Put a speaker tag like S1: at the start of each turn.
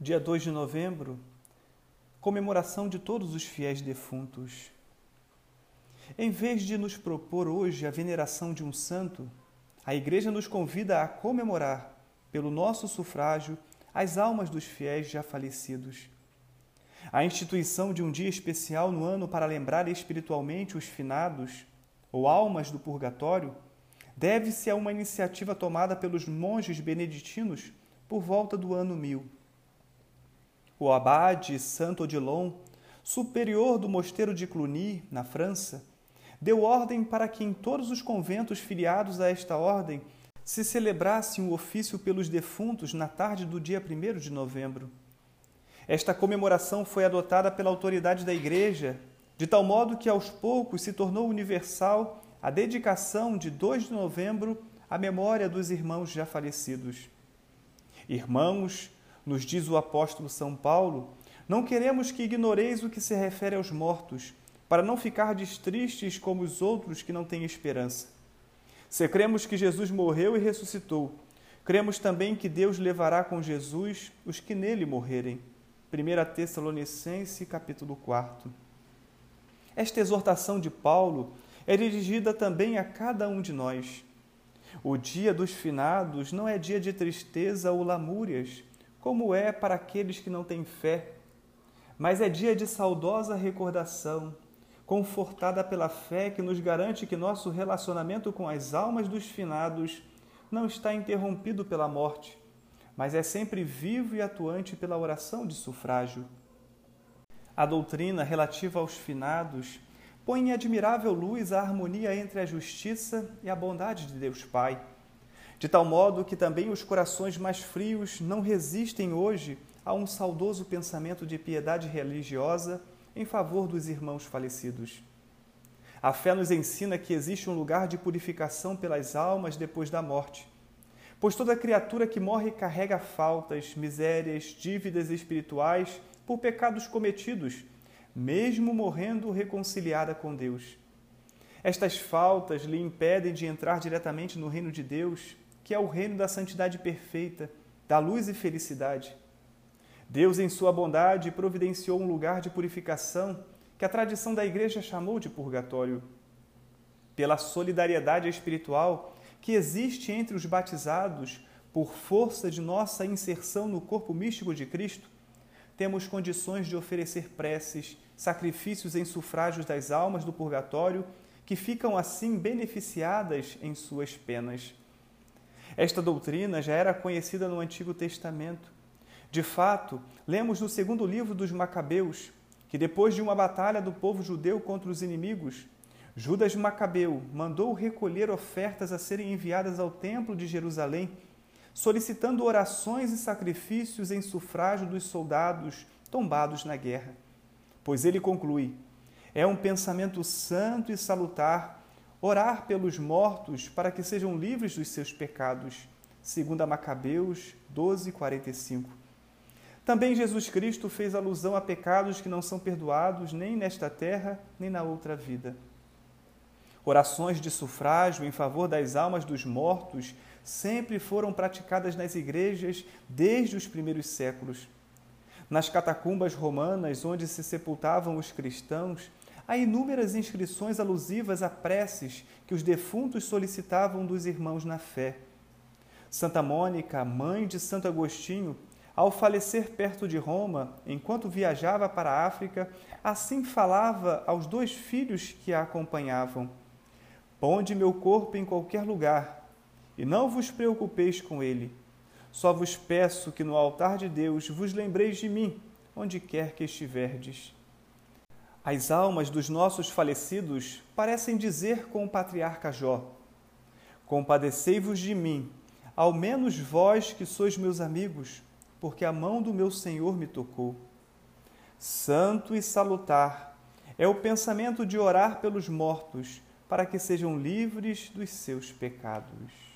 S1: Dia 2 de novembro, comemoração de todos os fiéis defuntos. Em vez de nos propor hoje a veneração de um santo, a Igreja nos convida a comemorar, pelo nosso sufrágio, as almas dos fiéis já falecidos. A instituição de um dia especial no ano para lembrar espiritualmente os finados, ou almas do purgatório, deve-se a uma iniciativa tomada pelos monges beneditinos por volta do ano mil o abade Santo Odilon, superior do mosteiro de Cluny, na França, deu ordem para que em todos os conventos filiados a esta ordem se celebrasse um ofício pelos defuntos na tarde do dia 1 de novembro. Esta comemoração foi adotada pela autoridade da Igreja, de tal modo que aos poucos se tornou universal a dedicação de 2 de novembro à memória dos irmãos já falecidos. Irmãos, nos diz o apóstolo São Paulo, não queremos que ignoreis o que se refere aos mortos, para não ficardes tristes como os outros que não têm esperança. Se cremos que Jesus morreu e ressuscitou, cremos também que Deus levará com Jesus os que nele morrerem. 1 Tessalonicense, capítulo 4. Esta exortação de Paulo é dirigida também a cada um de nós. O dia dos finados não é dia de tristeza ou lamúrias, como é para aqueles que não têm fé, mas é dia de saudosa recordação, confortada pela fé que nos garante que nosso relacionamento com as almas dos finados não está interrompido pela morte, mas é sempre vivo e atuante pela oração de sufrágio. A doutrina relativa aos finados põe em admirável luz a harmonia entre a justiça e a bondade de Deus Pai de tal modo que também os corações mais frios não resistem hoje a um saudoso pensamento de piedade religiosa em favor dos irmãos falecidos. A fé nos ensina que existe um lugar de purificação pelas almas depois da morte, pois toda criatura que morre carrega faltas, misérias, dívidas espirituais por pecados cometidos, mesmo morrendo reconciliada com Deus. Estas faltas lhe impedem de entrar diretamente no reino de Deus que é o reino da santidade perfeita, da luz e felicidade. Deus, em sua bondade, providenciou um lugar de purificação que a tradição da Igreja chamou de purgatório. Pela solidariedade espiritual que existe entre os batizados, por força de nossa inserção no corpo místico de Cristo, temos condições de oferecer preces, sacrifícios em sufrágios das almas do purgatório, que ficam assim beneficiadas em suas penas. Esta doutrina já era conhecida no Antigo Testamento. De fato, lemos no segundo livro dos Macabeus que depois de uma batalha do povo judeu contra os inimigos, Judas Macabeu mandou recolher ofertas a serem enviadas ao templo de Jerusalém, solicitando orações e sacrifícios em sufrágio dos soldados tombados na guerra. Pois ele conclui: é um pensamento santo e salutar orar pelos mortos para que sejam livres dos seus pecados, segundo Macabeus 12:45. Também Jesus Cristo fez alusão a pecados que não são perdoados nem nesta terra, nem na outra vida. Orações de sufrágio em favor das almas dos mortos sempre foram praticadas nas igrejas desde os primeiros séculos. Nas catacumbas romanas, onde se sepultavam os cristãos, há inúmeras inscrições alusivas a preces que os defuntos solicitavam dos irmãos na fé. Santa Mônica, mãe de Santo Agostinho, ao falecer perto de Roma, enquanto viajava para a África, assim falava aos dois filhos que a acompanhavam: Ponde meu corpo em qualquer lugar, e não vos preocupeis com ele. Só vos peço que no altar de Deus vos lembreis de mim, onde quer que estiverdes. As almas dos nossos falecidos parecem dizer com o patriarca Jó: Compadecei-vos de mim, ao menos vós que sois meus amigos, porque a mão do meu Senhor me tocou. Santo e salutar é o pensamento de orar pelos mortos, para que sejam livres dos seus pecados.